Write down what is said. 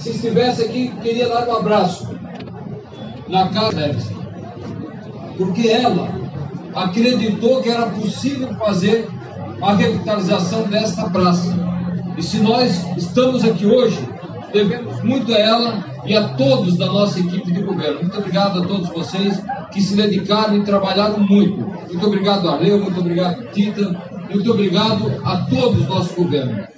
se estivesse aqui, queria dar um abraço na casa dela. Porque ela acreditou que era possível fazer a revitalização desta praça. E se nós estamos aqui hoje, devemos muito a ela e a todos da nossa equipe de governo. Muito obrigado a todos vocês que se dedicaram e trabalharam muito. Muito obrigado, Arleu, muito obrigado, Tita, muito obrigado a todos os nossos governos.